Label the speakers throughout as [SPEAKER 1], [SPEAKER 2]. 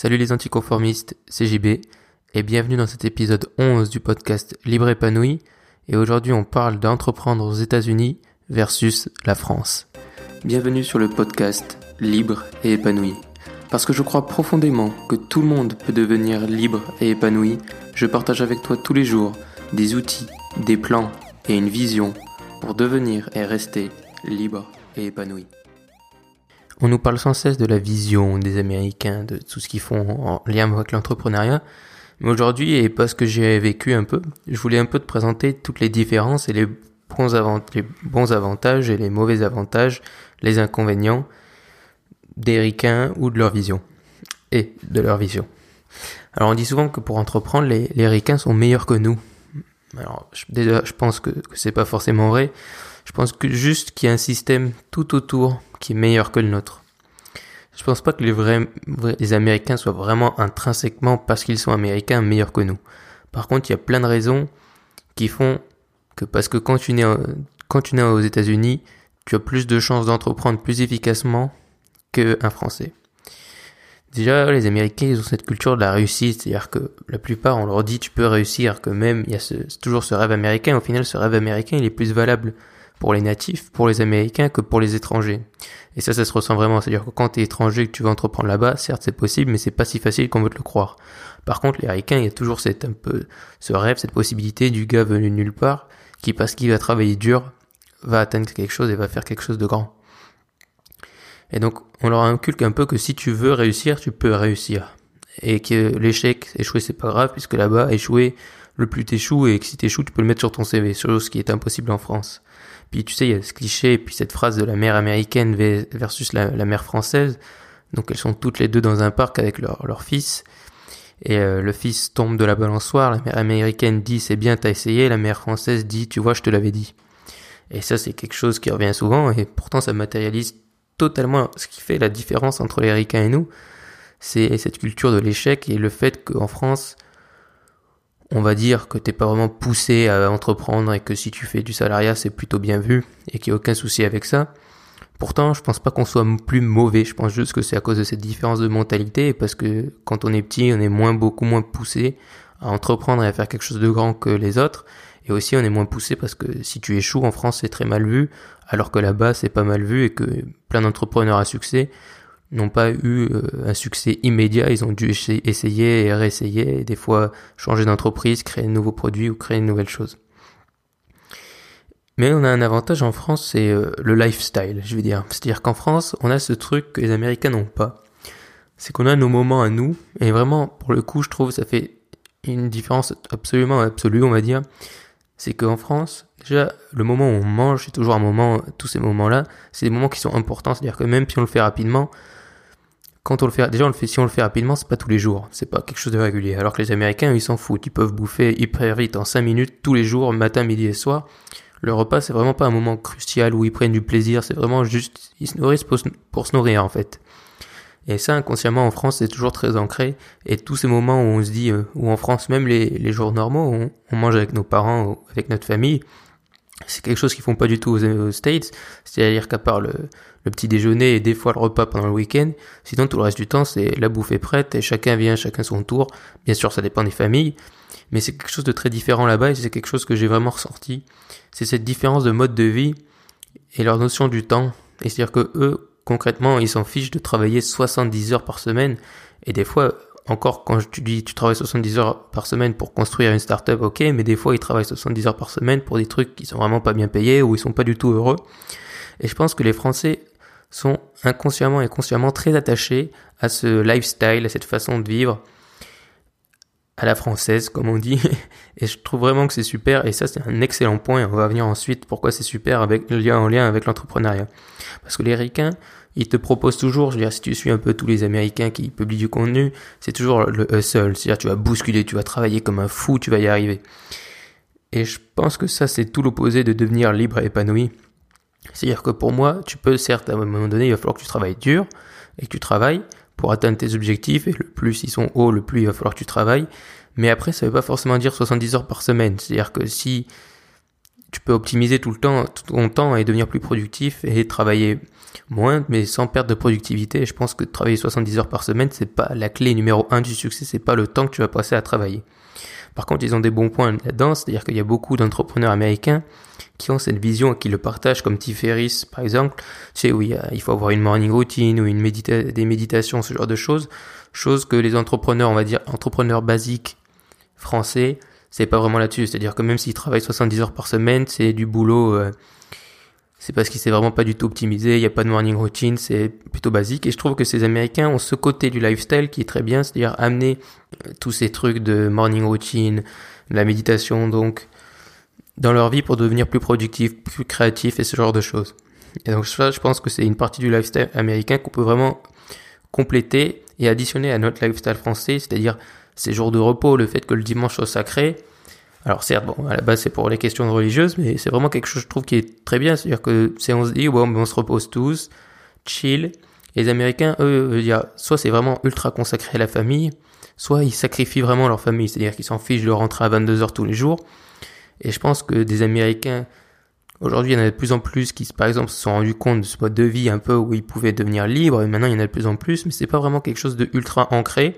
[SPEAKER 1] Salut les anticonformistes, c'est JB et bienvenue dans cet épisode 11 du podcast Libre épanoui et aujourd'hui on parle d'entreprendre aux États-Unis versus la France. Bienvenue sur le podcast Libre et épanoui. Parce que je crois profondément que tout le monde peut devenir libre et épanoui, je partage avec toi tous les jours des outils, des plans et une vision pour devenir et rester libre et épanoui. On nous parle sans cesse de la vision des Américains, de tout ce qu'ils font en lien avec l'entrepreneuriat. Mais aujourd'hui, et parce que j'ai vécu un peu, je voulais un peu te présenter toutes les différences et les bons, les bons avantages et les mauvais avantages, les inconvénients des Ricains ou de leur vision. Et de leur vision. Alors on dit souvent que pour entreprendre, les, les sont meilleurs que nous. Alors déjà, je pense que, que c'est pas forcément vrai. Je pense que juste qu'il y a un système tout autour qui est meilleur que le nôtre. Je pense pas que les vrais, les Américains soient vraiment intrinsèquement parce qu'ils sont Américains meilleurs que nous. Par contre, il y a plein de raisons qui font que parce que quand tu nais, quand aux États-Unis, tu as plus de chances d'entreprendre plus efficacement qu'un Français. Déjà, les Américains, ils ont cette culture de la réussite, c'est-à-dire que la plupart, on leur dit tu peux réussir, que même il y a toujours ce rêve américain. Au final, ce rêve américain, il est plus valable pour les natifs, pour les Américains que pour les étrangers. Et ça, ça se ressent vraiment. C'est-à-dire que quand tu es étranger que tu vas entreprendre là-bas, certes c'est possible, mais c'est pas si facile qu'on veut te le croire. Par contre, les Américains, il y a toujours cette, un peu, ce rêve, cette possibilité du gars venu de nulle part, qui parce qu'il va travailler dur, va atteindre quelque chose et va faire quelque chose de grand. Et donc, on leur inculque un peu que si tu veux réussir, tu peux réussir. Et que l'échec, échouer, c'est pas grave, puisque là-bas, échouer, le plus t'échoues, et que si t'échoues, tu peux le mettre sur ton CV, chose qui est impossible en France. Puis tu sais, il y a ce cliché et puis cette phrase de la mère américaine versus la, mère française. Donc elles sont toutes les deux dans un parc avec leur, leur fils. Et euh, le fils tombe de la balançoire, la mère américaine dit c'est bien t'as essayé, la mère française dit tu vois je te l'avais dit. Et ça c'est quelque chose qui revient souvent et pourtant ça matérialise totalement ce qui fait la différence entre les ricains et nous. C'est cette culture de l'échec et le fait qu'en France on va dire que t'es pas vraiment poussé à entreprendre et que si tu fais du salariat, c'est plutôt bien vu et qu'il n'y a aucun souci avec ça. Pourtant, je pense pas qu'on soit plus mauvais. Je pense juste que c'est à cause de cette différence de mentalité parce que quand on est petit, on est moins, beaucoup moins poussé à entreprendre et à faire quelque chose de grand que les autres. Et aussi, on est moins poussé parce que si tu échoues en France, c'est très mal vu, alors que là-bas, c'est pas mal vu et que plein d'entrepreneurs à succès n'ont pas eu euh, un succès immédiat, ils ont dû essayer et réessayer, des fois changer d'entreprise, créer de nouveaux produits ou créer une nouvelle chose. Mais on a un avantage en France, c'est euh, le lifestyle, je veux dire. C'est-à-dire qu'en France, on a ce truc que les Américains n'ont pas. C'est qu'on a nos moments à nous, et vraiment, pour le coup, je trouve ça fait une différence absolument absolue, on va dire. C'est qu'en France, déjà, le moment où on mange, c'est toujours un moment, tous ces moments-là, c'est des moments qui sont importants. C'est-à-dire que même si on le fait rapidement, quand on le fait, déjà on le fait, si on le fait rapidement, c'est pas tous les jours, c'est pas quelque chose de régulier. Alors que les Américains, ils s'en foutent, ils peuvent bouffer hyper vite en 5 minutes tous les jours, matin, midi et soir. Le repas, c'est vraiment pas un moment crucial où ils prennent du plaisir, c'est vraiment juste, ils se nourrissent pour, se nourrir en fait. Et ça, inconsciemment, en France, c'est toujours très ancré. Et tous ces moments où on se dit, euh, ou en France, même les, les jours normaux, on, mange avec nos parents, ou avec notre famille, c'est quelque chose qu'ils font pas du tout aux, States. C'est-à-dire qu'à part le, le, petit déjeuner et des fois le repas pendant le week-end, sinon tout le reste du temps c'est la bouffe est prête et chacun vient, chacun son tour. Bien sûr, ça dépend des familles, mais c'est quelque chose de très différent là-bas et c'est quelque chose que j'ai vraiment ressorti. C'est cette différence de mode de vie et leur notion du temps. Et c'est-à-dire que eux, concrètement, ils s'en fichent de travailler 70 heures par semaine et des fois encore quand tu dis tu travailles 70 heures par semaine pour construire une startup, ok, mais des fois ils travaillent 70 heures par semaine pour des trucs qui sont vraiment pas bien payés ou ils sont pas du tout heureux. Et je pense que les Français sont inconsciemment et consciemment très attachés à ce lifestyle, à cette façon de vivre à la française, comme on dit. Et je trouve vraiment que c'est super. Et ça, c'est un excellent point. On va venir ensuite pourquoi c'est super avec en lien avec l'entrepreneuriat. Parce que les ricains, ils te proposent toujours, je veux dire, si tu suis un peu tous les Américains qui publient du contenu, c'est toujours le hustle. C'est-à-dire, tu vas bousculer, tu vas travailler comme un fou, tu vas y arriver. Et je pense que ça, c'est tout l'opposé de devenir libre et épanoui. C'est-à-dire que pour moi, tu peux, certes, à un moment donné, il va falloir que tu travailles dur et que tu travailles pour atteindre tes objectifs. Et le plus ils sont hauts, le plus il va falloir que tu travailles. Mais après, ça veut pas forcément dire 70 heures par semaine. C'est-à-dire que si tu peux optimiser tout le temps, ton temps et devenir plus productif et travailler moins, mais sans perte de productivité. je pense que travailler 70 heures par semaine, c'est pas la clé numéro un du succès, c'est pas le temps que tu vas passer à travailler. Par contre, ils ont des bons points là-dedans, c'est-à-dire qu'il y a beaucoup d'entrepreneurs américains qui ont cette vision et qui le partagent, comme T. Ferriss, par exemple. Tu sais, oui, il faut avoir une morning routine ou une médita des méditations, ce genre de choses. Chose que les entrepreneurs, on va dire, entrepreneurs basiques français, c'est pas vraiment là-dessus. C'est-à-dire que même s'ils travaillent 70 heures par semaine, c'est du boulot, euh, c'est parce qu'il s'est vraiment pas du tout optimisé, il n'y a pas de morning routine, c'est plutôt basique. Et je trouve que ces Américains ont ce côté du lifestyle qui est très bien, c'est-à-dire amener euh, tous ces trucs de morning routine, la méditation, donc, dans leur vie pour devenir plus productif, plus créatif et ce genre de choses. Et donc ça, je pense que c'est une partie du lifestyle américain qu'on peut vraiment compléter et additionner à notre lifestyle français, c'est-à-dire ces jours de repos, le fait que le dimanche soit sacré. Alors certes, bon, à la base c'est pour les questions religieuses, mais c'est vraiment quelque chose je trouve qui est très bien, c'est-à-dire que c'est on se dit bon, on se repose tous, chill. les Américains, eux, dire, soit c'est vraiment ultra consacré à la famille, soit ils sacrifient vraiment leur famille, c'est-à-dire qu'ils s'en fichent de rentrer à 22 heures tous les jours. Et je pense que des Américains Aujourd'hui, il y en a de plus en plus qui, par exemple, se sont rendus compte de ce mode de vie un peu où ils pouvaient devenir libres, et maintenant il y en a de plus en plus, mais c'est pas vraiment quelque chose de ultra ancré,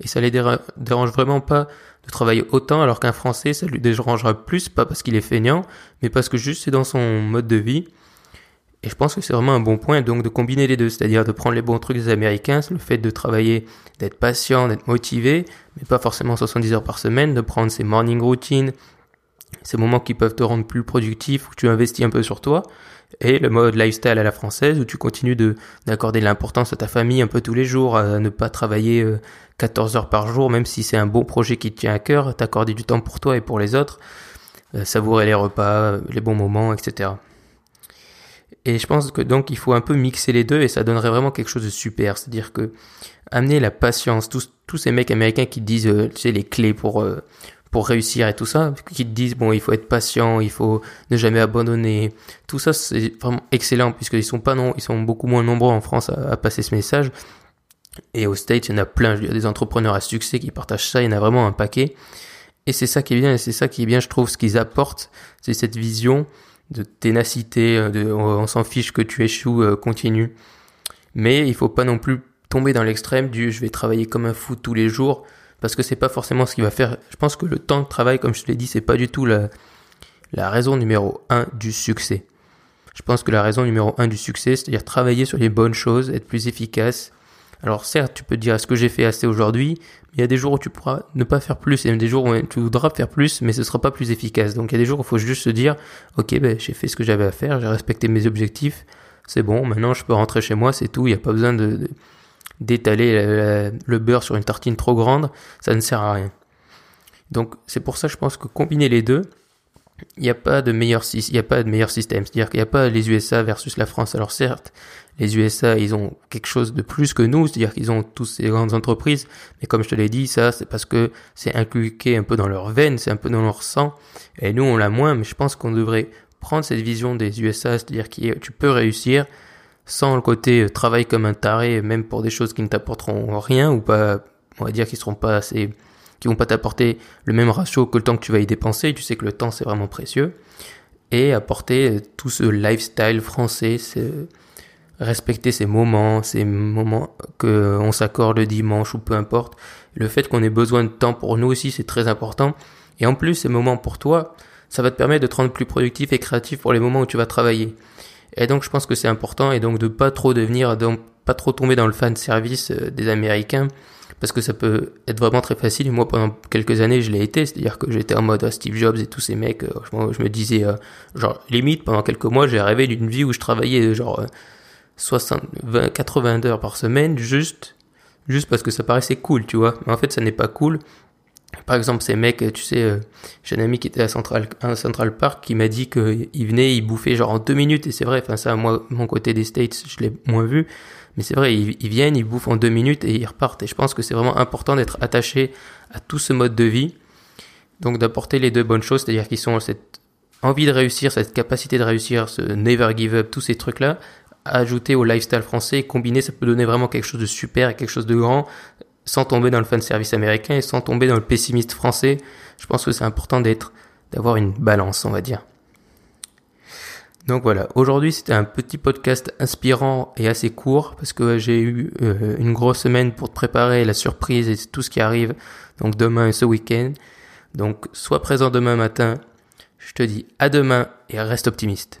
[SPEAKER 1] et ça les dérange vraiment pas de travailler autant, alors qu'un Français, ça lui dérangera plus, pas parce qu'il est feignant, mais parce que juste c'est dans son mode de vie. Et je pense que c'est vraiment un bon point, donc de combiner les deux, c'est-à-dire de prendre les bons trucs des Américains, le fait de travailler, d'être patient, d'être motivé, mais pas forcément 70 heures par semaine, de prendre ses morning routines, ces moments qui peuvent te rendre plus productif, où tu investis un peu sur toi, et le mode lifestyle à la française, où tu continues de d'accorder l'importance à ta famille un peu tous les jours, à ne pas travailler 14 euh, heures par jour, même si c'est un bon projet qui te tient à cœur, t'accorder du temps pour toi et pour les autres, euh, savourer les repas, les bons moments, etc. Et je pense que donc il faut un peu mixer les deux et ça donnerait vraiment quelque chose de super. C'est-à-dire que amener la patience, tous, tous ces mecs américains qui disent, euh, tu les clés pour, pour réussir et tout ça, qui te disent bon il faut être patient, il faut ne jamais abandonner. Tout ça c'est vraiment excellent puisqu'ils sont pas non, ils sont beaucoup moins nombreux en France à, passer ce message. Et aux States, il y en a plein. Il y a des entrepreneurs à succès qui partagent ça. Il y en a vraiment un paquet. Et c'est ça qui est bien. Et c'est ça qui est bien, je trouve, ce qu'ils apportent, c'est cette vision de ténacité, de on s'en fiche que tu échoues, euh, continue. Mais il faut pas non plus tomber dans l'extrême du je vais travailler comme un fou tous les jours parce que c'est pas forcément ce qui va faire. Je pense que le temps de travail, comme je te l'ai dit, c'est pas du tout la, la raison numéro un du succès. Je pense que la raison numéro un du succès, c'est-à-dire travailler sur les bonnes choses, être plus efficace. Alors certes, tu peux te dire est-ce que j'ai fait assez aujourd'hui, mais il y a des jours où tu pourras ne pas faire plus, et il y a des jours où tu voudras faire plus, mais ce sera pas plus efficace. Donc il y a des jours où il faut juste se dire, ok, ben j'ai fait ce que j'avais à faire, j'ai respecté mes objectifs, c'est bon, maintenant je peux rentrer chez moi, c'est tout, il n'y a pas besoin de d'étaler le beurre sur une tartine trop grande, ça ne sert à rien. Donc c'est pour ça je pense que combiner les deux, il n'y a pas de meilleur il y a pas de meilleur système, c'est-à-dire qu'il n'y a pas les USA versus la France. Alors certes, les USA, ils ont quelque chose de plus que nous, c'est-à-dire qu'ils ont tous ces grandes entreprises, mais comme je te l'ai dit, ça c'est parce que c'est inculqué un peu dans leur veine, c'est un peu dans leur sang, et nous on l'a moins, mais je pense qu'on devrait prendre cette vision des USA, c'est-à-dire que tu peux réussir, sans le côté euh, travail comme un taré, même pour des choses qui ne t'apporteront rien ou pas, on va dire qui seront pas assez, qui vont pas t'apporter le même ratio que le temps que tu vas y dépenser. Tu sais que le temps c'est vraiment précieux et apporter euh, tout ce lifestyle français, respecter ces moments, ces moments que on s'accorde le dimanche ou peu importe. Le fait qu'on ait besoin de temps pour nous aussi, c'est très important. Et en plus, ces moments pour toi, ça va te permettre de te rendre plus productif et créatif pour les moments où tu vas travailler. Et donc je pense que c'est important et donc de pas trop devenir, donc pas trop tomber dans le fan service euh, des Américains parce que ça peut être vraiment très facile. Moi, pendant quelques années, je l'ai été, c'est-à-dire que j'étais en mode euh, Steve Jobs et tous ces mecs. Euh, je, me disais, genre limite pendant quelques mois, j'ai rêvé d'une vie où je travaillais genre 60, 20, 80 heures par semaine, juste, juste parce que ça paraissait cool, tu vois. Mais en fait, ça n'est pas cool par exemple, ces mecs, tu sais, euh, j'ai un ami qui était à Central, Park qui m'a dit qu'il venait, il bouffait genre en deux minutes, et c'est vrai, enfin ça, moi, mon côté des States, je l'ai moins vu, mais c'est vrai, ils, viennent, ils bouffent en deux minutes et ils repartent, et je pense que c'est vraiment important d'être attaché à tout ce mode de vie, donc d'apporter les deux bonnes choses, c'est-à-dire qu'ils sont cette envie de réussir, cette capacité de réussir, ce never give up, tous ces trucs-là, ajouter au lifestyle français, combiner, ça peut donner vraiment quelque chose de super et quelque chose de grand, sans tomber dans le fan service américain et sans tomber dans le pessimiste français. Je pense que c'est important d'être, d'avoir une balance, on va dire. Donc voilà, aujourd'hui c'était un petit podcast inspirant et assez court parce que j'ai eu euh, une grosse semaine pour te préparer la surprise et tout ce qui arrive donc demain et ce week-end. Donc sois présent demain matin. Je te dis à demain et reste optimiste.